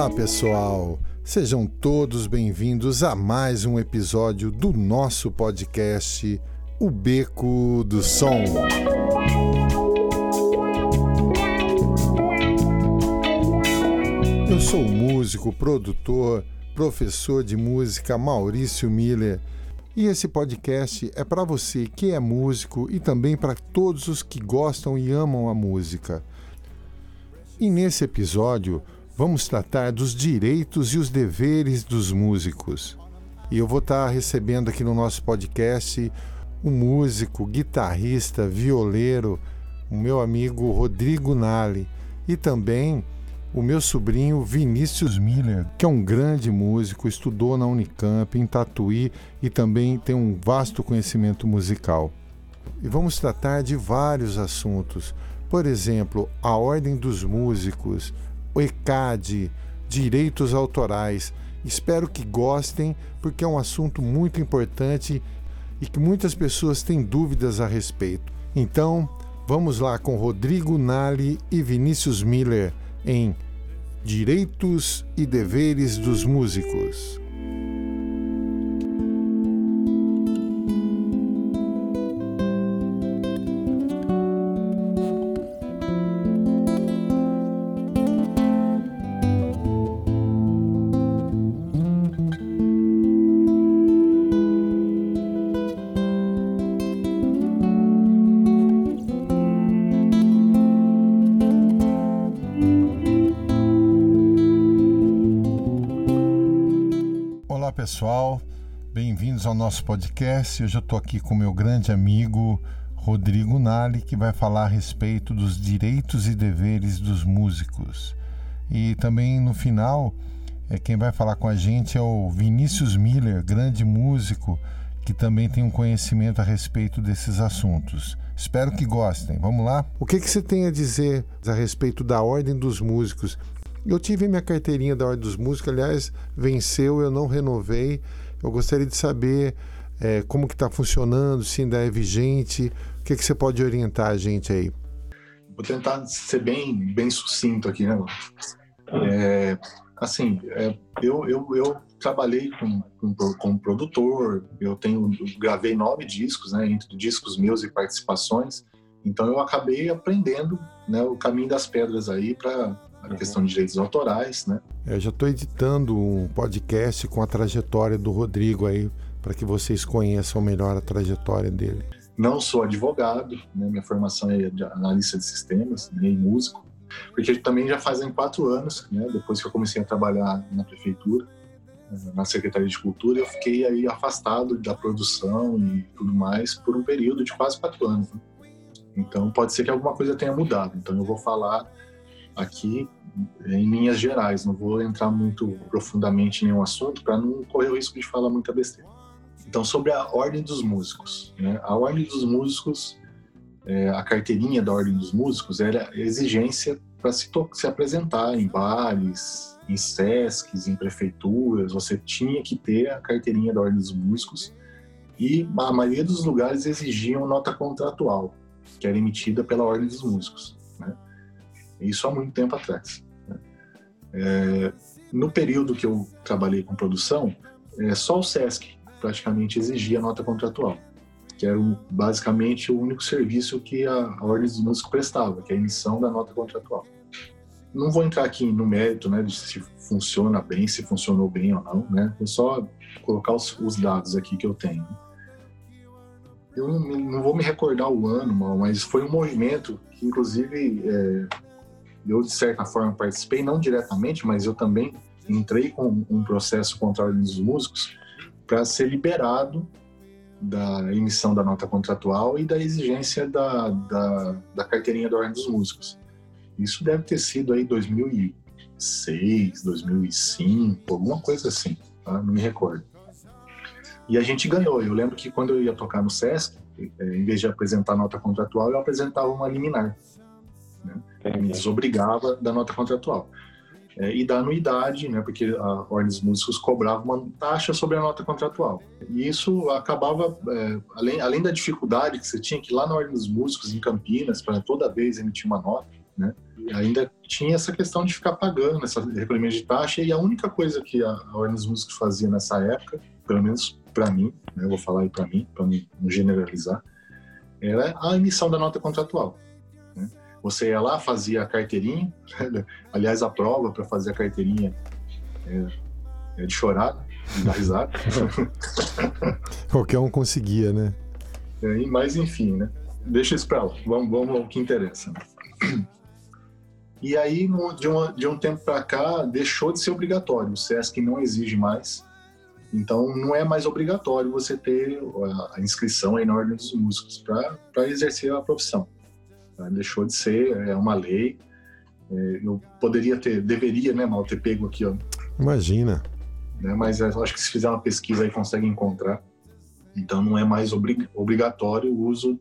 Olá, pessoal! Sejam todos bem-vindos a mais um episódio do nosso podcast O Beco do Som. Eu sou o músico, produtor, professor de música Maurício Miller. E esse podcast é para você que é músico e também para todos os que gostam e amam a música. E nesse episódio, vamos tratar dos direitos e os deveres dos músicos. E eu vou estar recebendo aqui no nosso podcast um músico, guitarrista, violeiro, o meu amigo Rodrigo Nali e também o meu sobrinho Vinícius Miller, que é um grande músico, estudou na Unicamp, em Tatuí e também tem um vasto conhecimento musical. E vamos tratar de vários assuntos, por exemplo, a ordem dos músicos, o ECAD, direitos autorais. Espero que gostem, porque é um assunto muito importante e que muitas pessoas têm dúvidas a respeito. Então, vamos lá com Rodrigo Nali e Vinícius Miller em Direitos e Deveres dos Músicos. Pessoal, bem-vindos ao nosso podcast. Hoje eu estou aqui com meu grande amigo Rodrigo Nali, que vai falar a respeito dos direitos e deveres dos músicos. E também no final, é quem vai falar com a gente é o Vinícius Miller, grande músico, que também tem um conhecimento a respeito desses assuntos. Espero que gostem. Vamos lá? O que, que você tem a dizer a respeito da ordem dos músicos? Eu tive minha carteirinha da Ordem dos Músicos, aliás, venceu, eu não renovei. Eu gostaria de saber é, como que está funcionando, se ainda é vigente. O que, que você pode orientar a gente aí? Vou tentar ser bem, bem sucinto aqui, né? É, assim, é, eu, eu, eu trabalhei com, com, como produtor, eu tenho eu gravei nove discos, né, entre discos meus e participações. Então eu acabei aprendendo né, o caminho das pedras aí para a uhum. questão de direitos autorais, né? Eu já estou editando um podcast com a trajetória do Rodrigo aí, para que vocês conheçam melhor a trajetória dele. Não sou advogado, né? minha formação é de analista de sistemas, nem músico, porque também já fazem quatro anos, né? depois que eu comecei a trabalhar na prefeitura, eh, na Secretaria de Cultura, eu fiquei aí afastado da produção e tudo mais por um período de quase quatro anos. Né? Então pode ser que alguma coisa tenha mudado. Então eu vou falar aqui em linhas gerais, não vou entrar muito profundamente em nenhum assunto para não correr o risco de falar muita besteira. Então, sobre a ordem dos músicos. Né? A ordem dos músicos, é, a carteirinha da ordem dos músicos era exigência para se, se apresentar em bares, em SESCs, em prefeituras, você tinha que ter a carteirinha da ordem dos músicos e a maioria dos lugares exigiam nota contratual, que era emitida pela ordem dos músicos. Isso há muito tempo atrás. Né? É, no período que eu trabalhei com produção, é, só o SESC praticamente exigia nota contratual, que era basicamente o único serviço que a, a Ordem dos Músicos prestava, que é a emissão da nota contratual. Não vou entrar aqui no mérito né, de se funciona bem, se funcionou bem ou não, né? Vou só colocar os, os dados aqui que eu tenho. Eu não, não, vou me recordar o ano, mas foi um movimento que, inclusive, é, eu de certa forma participei, não diretamente, mas eu também entrei com um processo contra a Ordem dos Músicos para ser liberado da emissão da nota contratual e da exigência da, da, da carteirinha da Ordem dos Músicos. Isso deve ter sido aí 2006, 2005, alguma coisa assim, tá? não me recordo. E a gente ganhou. Eu lembro que quando eu ia tocar no SESC, eh, em vez de apresentar nota contratual, eu apresentava uma liminar. Né? Me desobrigava da nota contratual. É, e da anuidade, né, porque a Ordem dos Músicos cobrava uma taxa sobre a nota contratual. E isso acabava, é, além, além da dificuldade que você tinha que ir lá na Ordem dos Músicos, em Campinas, para toda vez emitir uma nota, né? Ainda tinha essa questão de ficar pagando essa recolhimento de taxa e a única coisa que a, a Ordem dos Músicos fazia nessa época, pelo menos para mim, né, eu vou falar aí para mim, para não generalizar, era a emissão da nota contratual. Você ia lá, fazia a carteirinha, aliás, a prova para fazer a carteirinha é, é de chorar, de dar risada. Qualquer um conseguia, né? É, mas enfim, né? Deixa isso para lá, vamos, vamos ao que interessa. Né? E aí, de, uma, de um tempo para cá, deixou de ser obrigatório. O SESC não exige mais. Então, não é mais obrigatório você ter a inscrição aí na Ordem dos Músicos para exercer a profissão. Tá? Deixou de ser, é uma lei. É, eu poderia ter, deveria, né, mal ter pego aqui, ó. Imagina. Né, mas acho que se fizer uma pesquisa aí consegue encontrar. Então, não é mais obrigatório o uso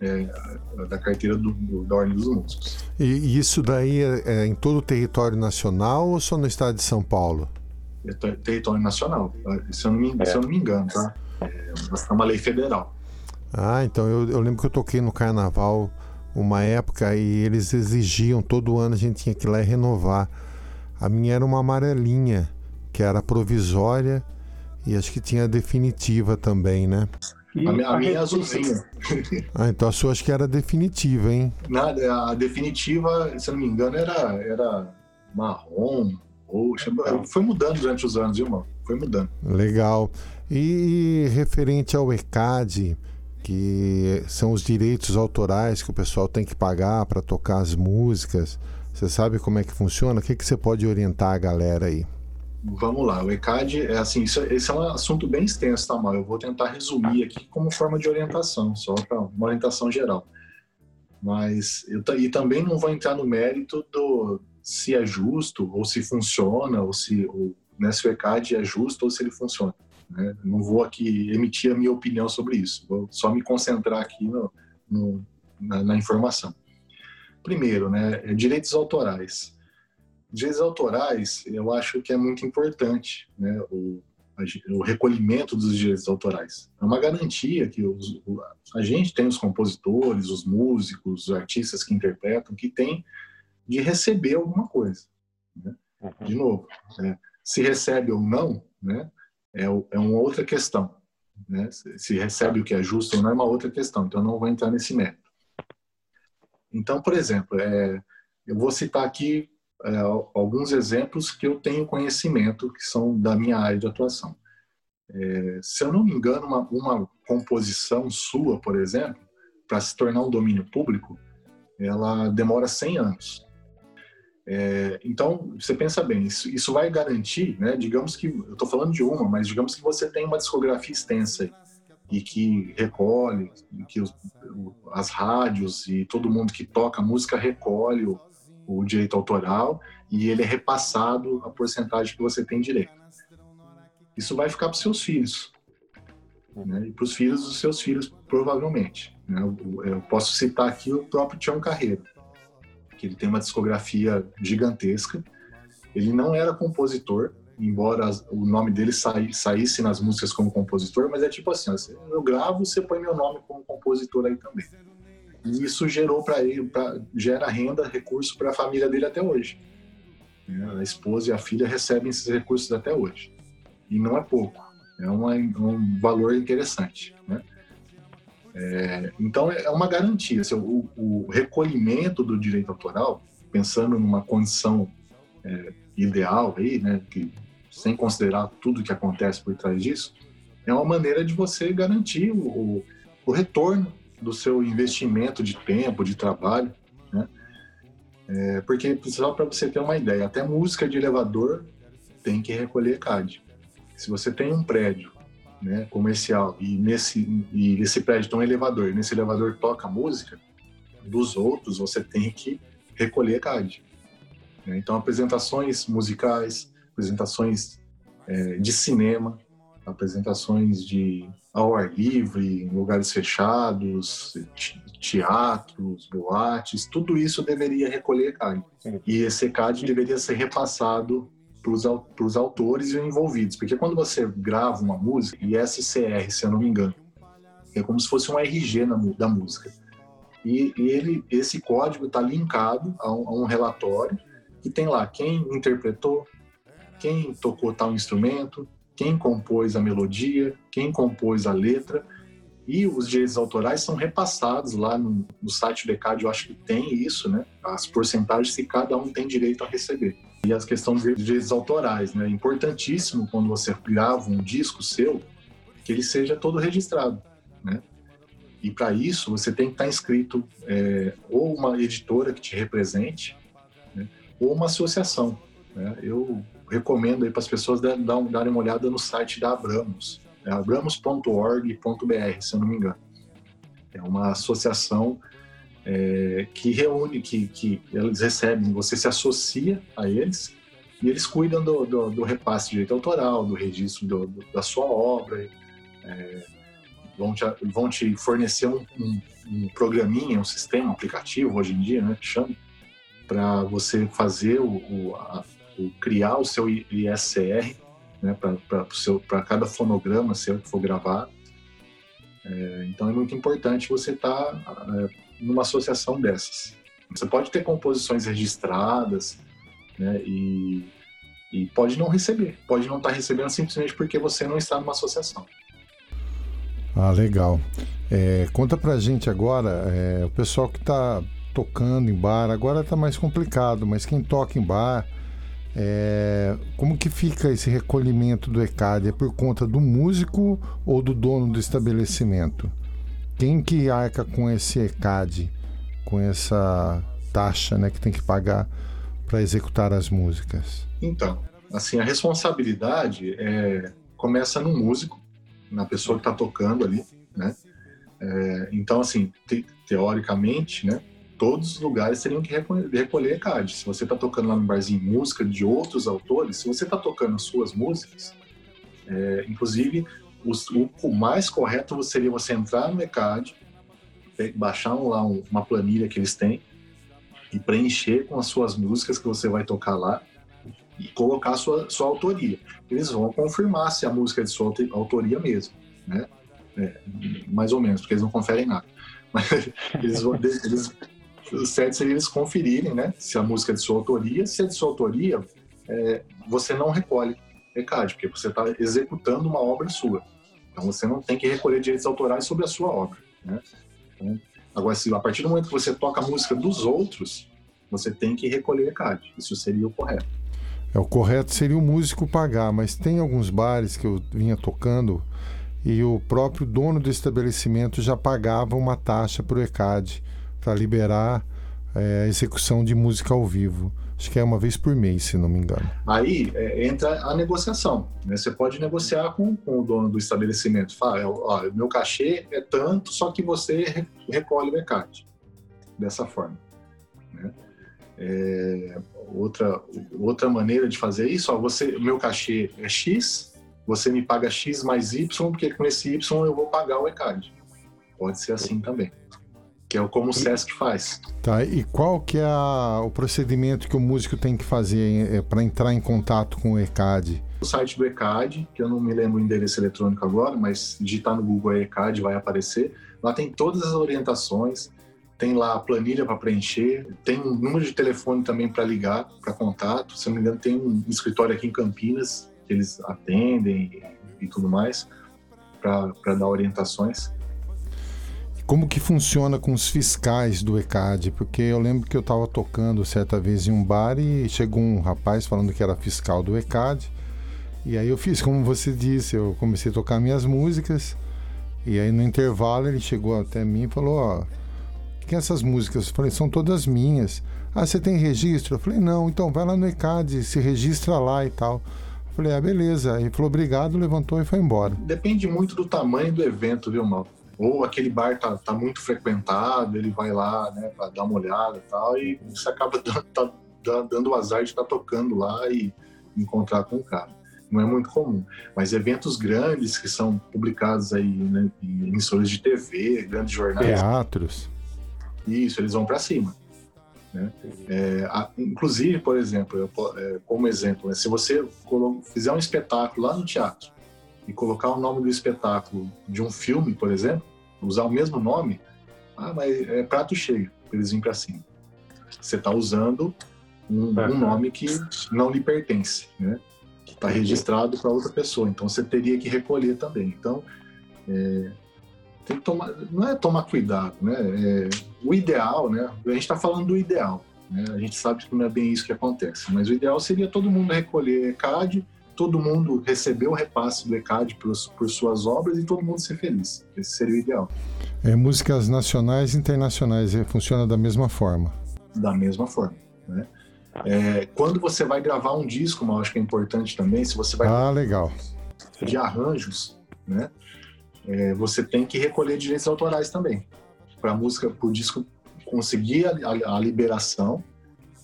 é, da carteira do, do, da Ordem dos Músicos. E isso daí é, é, em todo o território nacional ou só no estado de São Paulo? É território nacional, se eu não me, é. se eu não me engano, tá? É, é uma lei federal. Ah, então eu, eu lembro que eu toquei no carnaval uma época e eles exigiam, todo ano a gente tinha que ir lá e renovar. A minha era uma amarelinha, que era provisória e acho que tinha definitiva também, né? a minha, a minha é azulzinha. Ah, então a sua acho que era definitiva, hein? Nada, a definitiva, se eu não me engano, era, era marrom, roxa. Foi mudando durante os anos, viu, mano? Foi mudando. Legal. E referente ao ECAD, que são os direitos autorais que o pessoal tem que pagar para tocar as músicas, você sabe como é que funciona? O que, que você pode orientar a galera aí? Vamos lá, o ECAD é assim, isso, esse é um assunto bem extenso, tá, Mal? Eu vou tentar resumir aqui como forma de orientação, só para uma orientação geral. Mas eu e também não vou entrar no mérito do se é justo ou se funciona ou se ou, né, se o ECAD é justo ou se ele funciona. Né? Não vou aqui emitir a minha opinião sobre isso. Vou só me concentrar aqui no, no na, na, informação. Primeiro, né, é direitos autorais direitos autorais, eu acho que é muito importante, né? O, o recolhimento dos direitos autorais. É uma garantia que os, a gente tem os compositores, os músicos, os artistas que interpretam, que tem de receber alguma coisa. Né? Uhum. De novo, é, se recebe ou não, né, é, é uma outra questão. Né? Se recebe o que é justo ou não é uma outra questão. Então, não vou entrar nesse método. Então, por exemplo, é, eu vou citar aqui é, alguns exemplos que eu tenho conhecimento, que são da minha área de atuação. É, se eu não me engano, uma, uma composição sua, por exemplo, para se tornar um domínio público, ela demora 100 anos. É, então, você pensa bem, isso, isso vai garantir, né, digamos que, eu estou falando de uma, mas digamos que você tem uma discografia extensa e que recolhe, que os, as rádios e todo mundo que toca música recolhe o, o direito autoral e ele é repassado a porcentagem que você tem direito. Isso vai ficar para os seus filhos. Né? E para os filhos dos seus filhos, provavelmente. Né? Eu, eu, posso citar aqui o próprio Tião Carreiro, que ele tem uma discografia gigantesca. Ele não era compositor, embora o nome dele saísse nas músicas como compositor, mas é tipo assim, eu gravo, você põe meu nome como compositor aí também. E isso gerou para ele, pra, gera renda, recurso para a família dele até hoje. A esposa e a filha recebem esses recursos até hoje. E não é pouco, é um valor interessante. Né? É, então é uma garantia. Assim, o, o, recolhimento do direito autoral, pensando numa condição é, ideal aí, né, que, sem considerar tudo que acontece por trás disso, é uma maneira de você garantir o, o retorno do seu investimento de tempo, de trabalho, né? É, porque, só para você ter uma ideia, até música de elevador tem que recolher CAD. Se você tem um prédio né, comercial e nesse, e nesse prédio tem um elevador, e nesse elevador toca música, dos outros você tem que recolher CAD. Né? Então, apresentações musicais, apresentações é, de cinema, apresentações de ao ar livre, em lugares fechados, teatros, boates, tudo isso deveria recolher CAD. E esse CAD deveria ser repassado para os autores e envolvidos, porque quando você grava uma música, e SCR, se eu não me engano, é como se fosse um RG na, da música. e, e ele, esse código está linkado a um, a um relatório que tem lá quem interpretou, quem tocou tal instrumento, quem compôs a melodia, quem compôs a letra, e os direitos autorais são repassados lá no, no site do ECAD, eu acho que tem isso, né? As porcentagens que cada um tem direito a receber. E as questões de direitos autorais, né? É importantíssimo quando você grava um disco seu, que ele seja todo registrado, né? E para isso você tem que estar inscrito é, ou uma editora que te represente, né? ou uma associação. Né? Eu recomendo aí para as pessoas darem, uma olhada no site da Abramos, é abramos.org.br, se eu não me engano. É uma associação é, que reúne, que, que eles recebem, você se associa a eles e eles cuidam do, do, do repasse de direito autoral, do registro do, da sua obra, é, vão, te, vão te fornecer um, um, um, programinha, um sistema, um aplicativo hoje em dia, né, que chama, para você fazer o, o, a, o, criar o seu ISR né, para cada fonograma seu que for gravar. É, então é muito importante você estar tá, é, numa associação dessas. Você pode ter composições registradas né, e, e pode não receber, pode não estar tá recebendo simplesmente porque você não está numa associação. Ah, legal. É, conta pra gente agora, é, o pessoal que está tocando em bar, agora está mais complicado, mas quem toca em bar, é, como que fica esse recolhimento do ECAD? É por conta do músico ou do dono do estabelecimento? Quem que arca com esse ECAD, com essa taxa né, que tem que pagar para executar as músicas? Então, assim, a responsabilidade é, começa no músico, na pessoa que está tocando ali, né? É, então, assim, te, teoricamente, né, todos os lugares teriam que recolher, ECAD. Se você está tocando lá no barzinho música de outros autores, se você está tocando as suas músicas, é, inclusive o, mais correto seria você entrar no ECAD, baixar lá uma planilha que eles têm e preencher com as suas músicas que você vai tocar lá e colocar a sua, sua autoria. Eles vão confirmar se a música é de sua autoria mesmo, né? É, mais ou menos, porque eles não conferem nada. Mas eles, vão, eles o certo seria eles conferirem, né? Se a música é de sua autoria. Se é de sua autoria, é, você não recolhe ECAD, porque você está executando uma obra sua. Então você não tem que recolher direitos autorais sobre a sua obra. Né? Então, agora, se a partir do momento que você toca a música dos outros, você tem que recolher ECAD. Isso seria o correto. É, o correto seria o músico pagar, mas tem alguns bares que eu vinha tocando e o próprio dono do estabelecimento já pagava uma taxa para o ECAD para liberar é, a execução de música ao vivo. Acho que é uma vez por mês, se não me engano. Aí é, entra a negociação. Né? Você pode negociar com, com, o dono do estabelecimento. Fala, ó, meu cachê é tanto, só que você recolhe o mercado. Dessa forma. Né? É, outra, outra maneira de fazer isso, ó, você, meu cachê é X, você me paga X mais Y, porque com esse Y eu vou pagar o ECAD. Pode ser assim também que é como o SESC faz. Tá, e qual que é a, o procedimento que o músico tem que fazer é, para entrar em contato com o ECAD? O site do ECAD, que eu não me lembro o endereço eletrônico agora, mas digitar no Google é ECAD vai aparecer. Lá tem todas as orientações, tem lá a planilha para preencher, tem um número de telefone também para ligar, para contato. Se não me engano, tem um escritório aqui em Campinas que eles atendem e tudo mais para dar orientações. Como que funciona com os fiscais do ECAD? Porque eu lembro que eu estava tocando certa vez em um bar e chegou um rapaz falando que era fiscal do ECAD. E aí eu fiz como você disse, eu comecei a tocar minhas músicas. E aí no intervalo ele chegou até mim e falou: Ó, que essas músicas? Eu falei: São todas minhas. Ah, você tem registro? Eu falei: Não, então vai lá no ECAD, se registra lá e tal. Eu falei: Ah, beleza. Ele falou: Obrigado, levantou e foi embora. Depende muito do tamanho do evento, viu, Mal? Ou aquele bar tá, tá muito frequentado, ele vai lá, né, para dar uma olhada e tal, e você acaba dando, tá, dando o azar de estar tá tocando lá e encontrar com o cara. Não é muito comum. Mas eventos grandes que são publicados aí né, em emissoras de TV, grandes jornais. Teatros. Isso, eles vão para cima. Né? É, a, inclusive, por exemplo, eu, é, como exemplo, né, se você fizer um espetáculo lá no teatro e colocar o nome do espetáculo de um filme, por exemplo, usar o mesmo nome, Ah, mas é prato cheio, eles vêm para cima. Você está usando um, um, nome que não lhe pertence, né? Que está registrado para outra pessoa. Então você teria que recolher também. Então é, tem que tomar, não é tomar cuidado, né? É, o ideal, né? A gente está falando do ideal. Né? A gente sabe que não é bem isso que acontece, mas o ideal seria todo mundo recolher ECAD, todo mundo receber o repasse do ECAD por, por suas obras e todo mundo ser feliz. Esse seria o ideal. É, músicas nacionais e internacionais é, funciona da mesma forma. Da mesma forma, né? É, quando você vai gravar um disco, eu acho que é importante também, se você vai ah, legal. de arranjos, né? É, você tem que recolher direitos autorais também para a música, para o disco conseguir a, a, a liberação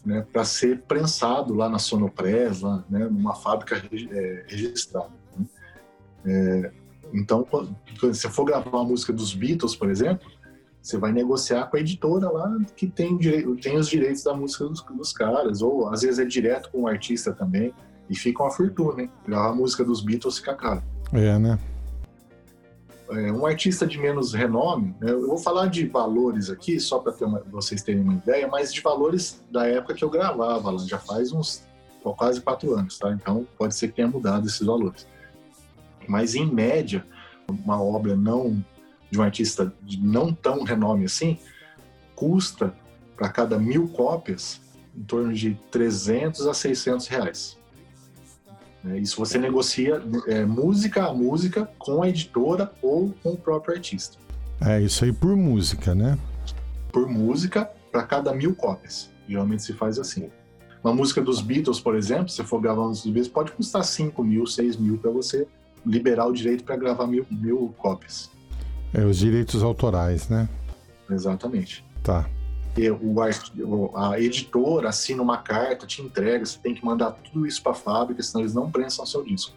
né, para ser prensado lá na Sonopress, lá, né, numa fábrica é, registrada. Né? É, então, quando, você for gravar uma música dos Beatles, por exemplo, você vai negociar com a editora lá que tem, tem os direitos da música dos, dos, caras, ou às vezes é direto com o artista também, e fica uma fortuna, hein? Gravar a música dos Beatles fica caro. É, né? É, um artista de menos renome, né, eu vou falar de valores aqui, só para vocês terem uma ideia, mas de valores da época que eu gravava lá, já faz uns quase quatro anos, tá? Então pode ser que tenha mudado esses valores. Mas em média, uma obra não de um artista de não tão renome assim, custa para cada mil cópias em torno de 300 a 600 reais. Né? Isso você negocia é, música a música com a editora ou com o próprio artista. É, isso aí por música, né? Por música, para cada mil cópias. Geralmente se faz assim. Uma música dos Beatles, por exemplo, se for gravar dos Beatles, pode custar 5 mil, 6 mil para você liberar o direito para gravar mil, mil cópias. É, os direitos autorais, né? Exatamente. Tá o, a editora assina uma carta, te entrega, você tem que mandar tudo isso para a fábrica, senão eles não prensam seu disco.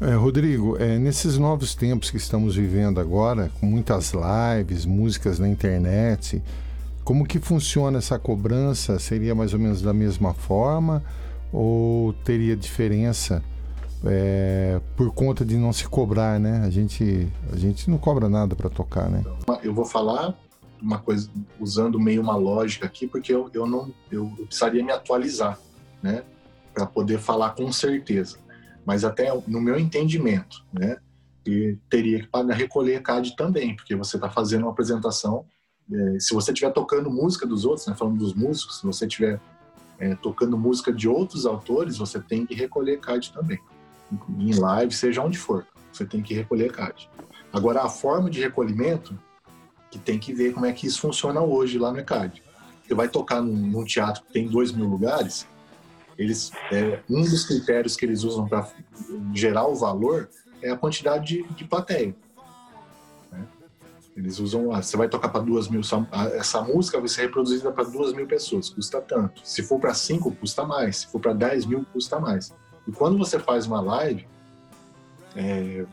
É, Rodrigo, é, nesses novos tempos que estamos vivendo agora, com muitas lives, músicas na internet, como que funciona essa cobrança? Seria mais ou menos da mesma forma ou teria diferença é, por conta de não se cobrar, né? A gente, a gente não cobra nada para tocar, né? Eu vou falar uma coisa usando meio uma lógica aqui, porque eu, eu não eu, eu precisaria me atualizar, né, para poder falar com certeza. Mas até no meu entendimento, né, e teria que pagar recolher CAD também, porque você está fazendo uma apresentação. É, se você estiver tocando música dos outros, né, falando dos músicos, se você estiver é, tocando música de outros autores, você tem que recolher CAD também. Em live, seja onde for, você tem que recolher CAD. Agora, a forma de recolhimento que tem que ver como é que isso funciona hoje lá no ECAD. Você vai tocar num, num teatro que tem dois mil lugares, eles, é, um dos critérios que eles usam para gerar o valor é a quantidade de, de plateia. Né? Eles usam, ah, você vai tocar para duas mil, essa música vai ser reproduzida para duas mil pessoas, custa tanto. Se for para cinco, custa mais. Se for para dez mil, custa mais. E quando você faz uma live, é,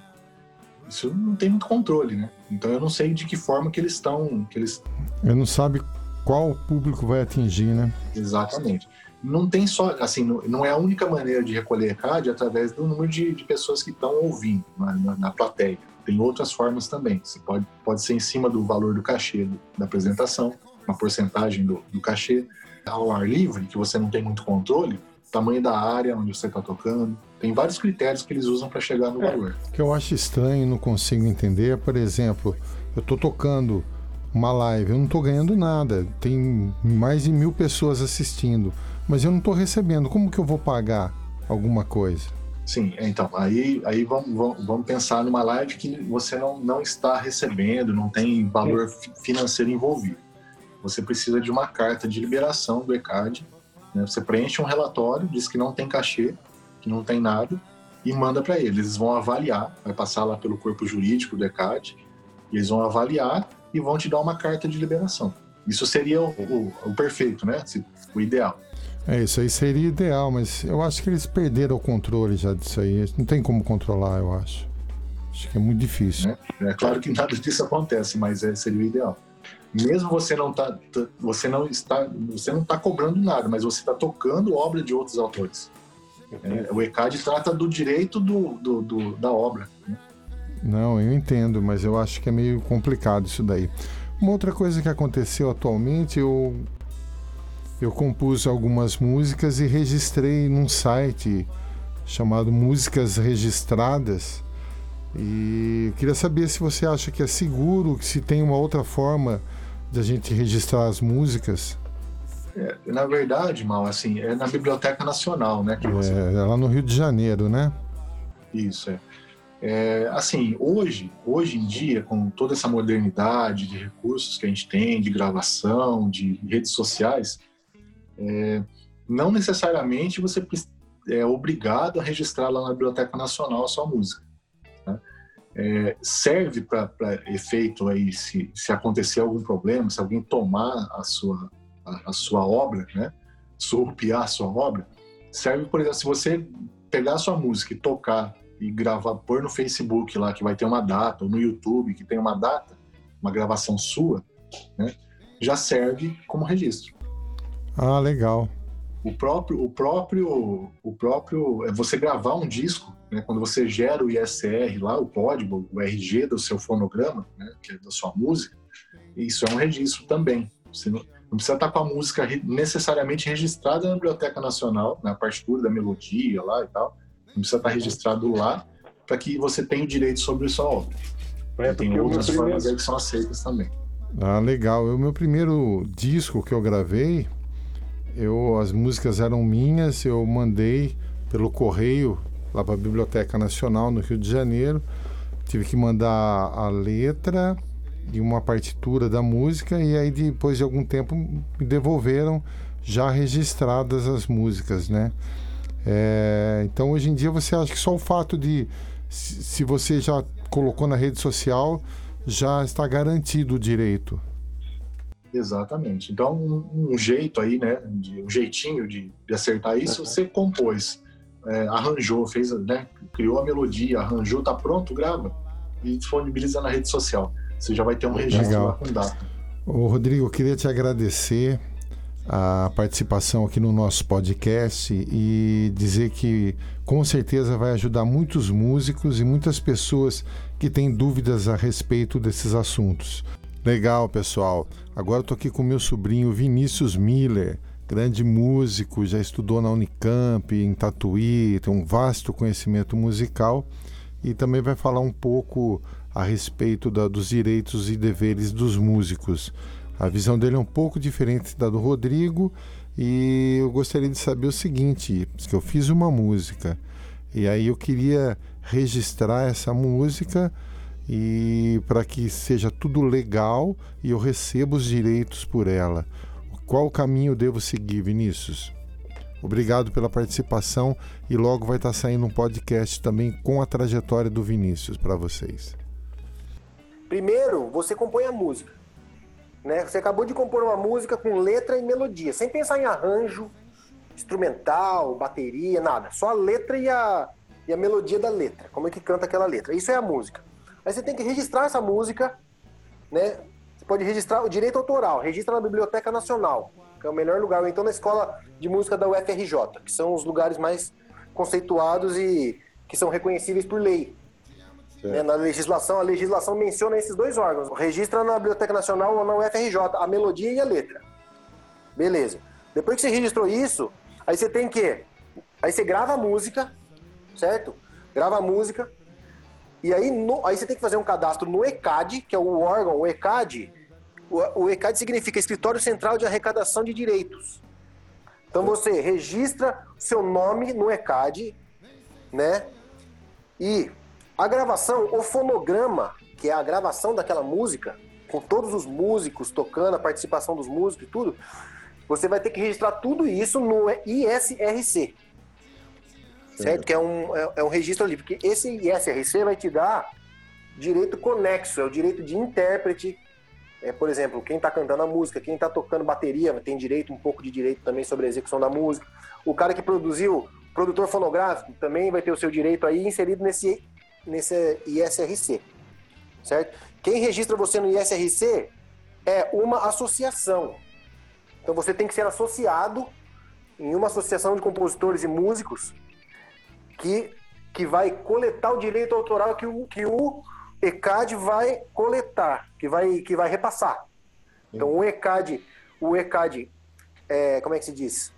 isso não tem muito controle, né? Então eu não sei de que forma que eles estão, que eles. Eu não sabe qual público vai atingir, né? Exatamente. Não tem só, assim, não é a única maneira de recolher CAD através do número de, de pessoas que estão ouvindo na, na, na, plateia. Tem outras formas também. Você pode, pode ser em cima do valor do cachê do, da apresentação, uma porcentagem do, do cachê. Ao ar livre, que você não tem muito controle, tamanho da área onde você está tocando. Tem vários critérios que eles usam para chegar no é, valor. O que eu acho estranho e não consigo entender, por exemplo, eu estou tocando uma live, eu não estou ganhando nada, tem mais de mil pessoas assistindo, mas eu não estou recebendo. Como que eu vou pagar alguma coisa? Sim, então, aí, aí vamos, vamos, vamos pensar numa live que você não, não está recebendo, não tem valor financeiro envolvido. Você precisa de uma carta de liberação do ECAD né? Você preenche um relatório, diz que não tem cachê, que não tem nada, e manda para eles. Eles vão avaliar, vai passar lá pelo corpo jurídico do ECAD, eles vão avaliar e vão te dar uma carta de liberação. Isso seria o, o, o perfeito, né? O ideal. É, isso aí seria ideal, mas eu acho que eles perderam o controle já disso aí. Não tem como controlar, eu acho. Acho que é muito difícil. É, é claro que nada disso acontece, mas é, seria o ideal mesmo você não tá, você não está, você não está cobrando nada, mas você está tocando obra de outros autores. É, o ECAD trata do direito do, do, do, da obra. Né? Não, eu entendo, mas eu acho que é meio complicado isso daí. Uma outra coisa que aconteceu atualmente, eu, eu compus algumas músicas e registrei num site chamado Músicas Registradas. E queria saber se você acha que é seguro, se tem uma outra forma de a gente registrar as músicas. É, na verdade, Mal, assim, é na Biblioteca Nacional, né? Que você... É, é lá no Rio de Janeiro, né? Isso, é. é. Assim, hoje, hoje em dia, com toda essa modernidade de recursos que a gente tem, de gravação, de redes sociais, é, não necessariamente você é obrigado a registrar lá na Biblioteca Nacional a sua música. É, serve para efeito aí, se, se acontecer algum problema, se alguém tomar a sua, a, a sua obra, né? surrupiar a sua obra, serve, por exemplo, se você pegar a sua música e tocar e gravar, pôr no Facebook lá que vai ter uma data, ou no YouTube que tem uma data, uma gravação sua, né? já serve como registro. Ah, legal. O próprio, o próprio, o próprio, é você gravar um disco, né, quando você gera o ISR lá, o código, o RG do seu fonograma, né, que é da sua música, isso é um registro também. Você não, não precisa estar com a música necessariamente registrada na Biblioteca Nacional, na partitura da melodia lá e tal. Não precisa estar registrado lá para que você tenha o direito sobre a sua obra. É, tem outras formas aí que são aceitas também. Ah, legal. O meu primeiro disco que eu gravei, eu, as músicas eram minhas, eu mandei pelo correio lá para a Biblioteca Nacional no Rio de Janeiro. Tive que mandar a letra e uma partitura da música e aí depois de algum tempo me devolveram já registradas as músicas, né? É, então hoje em dia você acha que só o fato de se você já colocou na rede social já está garantido o direito. Exatamente. Então, um, um jeito aí, né, de, um jeitinho de, de acertar isso, uhum. você compôs, é, arranjou, fez, né, criou a melodia, arranjou, tá pronto, grava e disponibiliza na rede social. Você já vai ter um registro Legal. lá com data. Ô, Rodrigo, eu queria te agradecer a participação aqui no nosso podcast e dizer que com certeza vai ajudar muitos músicos e muitas pessoas que têm dúvidas a respeito desses assuntos. Legal, pessoal. Agora eu tô aqui com meu sobrinho Vinícius Miller, grande músico, já estudou na Unicamp, em Tatuí, tem um vasto conhecimento musical e também vai falar um pouco a respeito da, dos direitos e deveres dos músicos. A visão dele é um pouco diferente da do Rodrigo e eu gostaria de saber o seguinte, que eu fiz uma música e aí eu queria registrar essa música e para que seja tudo legal e eu receba os direitos por ela. Qual caminho devo seguir, Vinícius? Obrigado pela participação e logo vai estar saindo um podcast também com a trajetória do Vinícius para vocês. Primeiro, você compõe a música. Né? Você acabou de compor uma música com letra e melodia, sem pensar em arranjo, instrumental, bateria, nada. Só a letra e a, e a melodia da letra. Como é que canta aquela letra. Isso é a música. Aí você tem que registrar essa música, né? Você pode registrar o direito autoral, registra na Biblioteca Nacional, que é o melhor lugar, ou então na Escola de Música da UFRJ, que são os lugares mais conceituados e que são reconhecíveis por lei. Né? Na legislação, a legislação menciona esses dois órgãos. Registra na Biblioteca Nacional ou na UFRJ a melodia e a letra. Beleza. Depois que você registrou isso, aí você tem que. Aí você grava a música, certo? Grava a música, e aí, no, aí você tem que fazer um cadastro no ECAD, que é o órgão, o ECAD. O, o ECAD significa Escritório Central de Arrecadação de Direitos. Então você registra seu nome no ECAD, né? E a gravação, o fonograma, que é a gravação daquela música, com todos os músicos tocando, a participação dos músicos e tudo, você vai ter que registrar tudo isso no ISRC, certo? Que é um, é, é um registro ali, porque esse ISRC vai te dar direito conexo, é o direito de intérprete. É, por exemplo, quem está cantando a música, quem está tocando bateria tem direito, um pouco de direito também sobre a execução da música. O cara que produziu, produtor fonográfico, também vai ter o seu direito aí inserido nesse, nesse ISRC, certo? Quem registra você no ISRC é uma associação. Então você tem que ser associado em uma associação de compositores e músicos que, que vai coletar o direito autoral que o, que o ECAD vai coletar, que vai, que vai repassar. Então o ECAD, o ECAD, é, como é que se diz?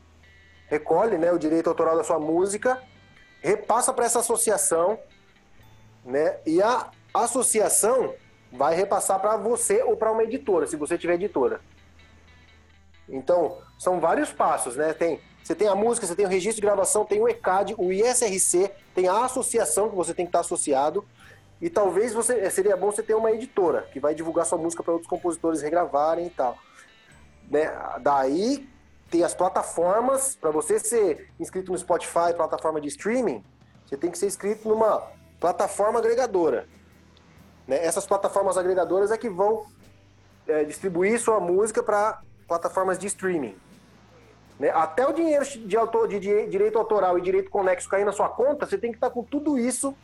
Recolhe né, o direito autoral da sua música, repassa para essa associação, né? E a associação vai repassar para você ou para uma editora, se você tiver editora. Então, são vários passos, né? Tem, você tem a música, você tem o registro de gravação, tem o ECAD, o ISRC, tem a associação que você tem que estar associado. E talvez você seria bom você ter uma editora que vai divulgar sua música para outros compositores regravarem e tal. Né? Daí tem as plataformas, para você ser inscrito no Spotify, plataforma de streaming, você tem que ser inscrito numa plataforma agregadora. Né? Essas plataformas agregadoras é que vão é, distribuir sua música para plataformas de streaming. Né? Até o dinheiro de, autor, de, direito autoral e direito conexo cair na sua conta, você tem que estar tá com tudo isso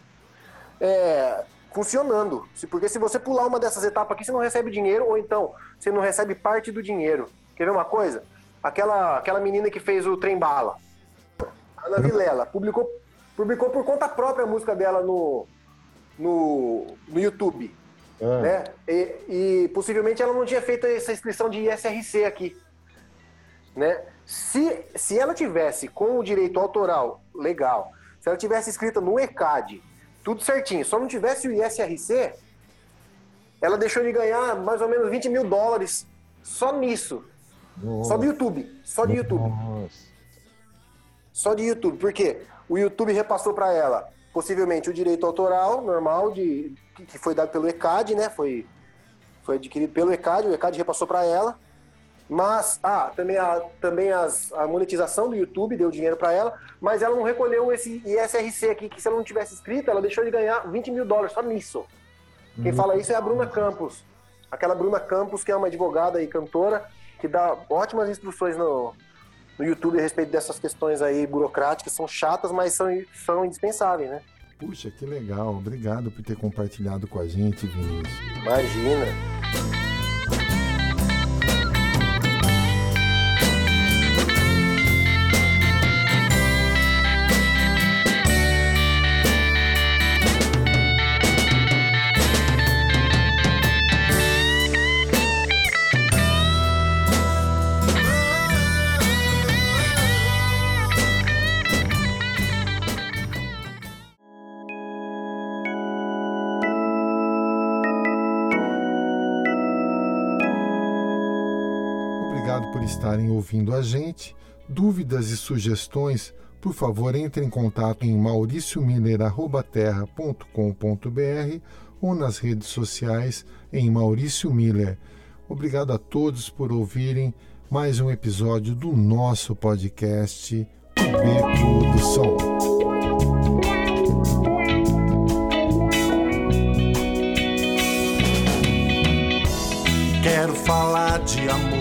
é, funcionando. Porque se você pular uma dessas etapas aqui, você não recebe dinheiro, ou então você não recebe parte do dinheiro. Quer ver uma coisa? Aquela, aquela menina que fez o Trem Bala, Ana Vilela, publicou, publicou por conta própria a música dela no, no, no YouTube. Ah. Né? E, e, possivelmente ela não tinha feito essa inscrição de ISRC aqui. Né? Se, se ela tivesse com o direito autoral legal, se ela tivesse escrita no ECAD, tudo certinho, só não tivesse o ISRC, ela deixou de ganhar mais ou menos 20 mil dólares só nisso. Nossa. Só do YouTube. Só de YouTube. Nossa. Só de YouTube. Por quê? O YouTube repassou para ela possivelmente o direito autoral normal de que foi dado pelo ECAD, né? Foi foi adquirido pelo ECAD, o ECAD repassou para ela. Mas ah, também a também as, a monetização do YouTube deu dinheiro para ela, mas ela não recolheu esse ISRC aqui que se ela não tivesse escrito, ela deixou de ganhar 20 mil dólares só nisso. Quem fala isso é a Bruna Campos, aquela Bruna Campos que é uma advogada e cantora que dá ótimas instruções no, no YouTube a respeito dessas questões aí burocráticas, são chatas, mas são, são indispensáveis, né? Puxa, que legal. Obrigado por ter compartilhado com a gente, Vinícius. Imagina. Estarem ouvindo a gente. Dúvidas e sugestões, por favor, entre em contato em mauriciomiller.terra.com.br ou nas redes sociais em Maurício Miller. Obrigado a todos por ouvirem mais um episódio do nosso podcast Beco do Som. Quero falar de amor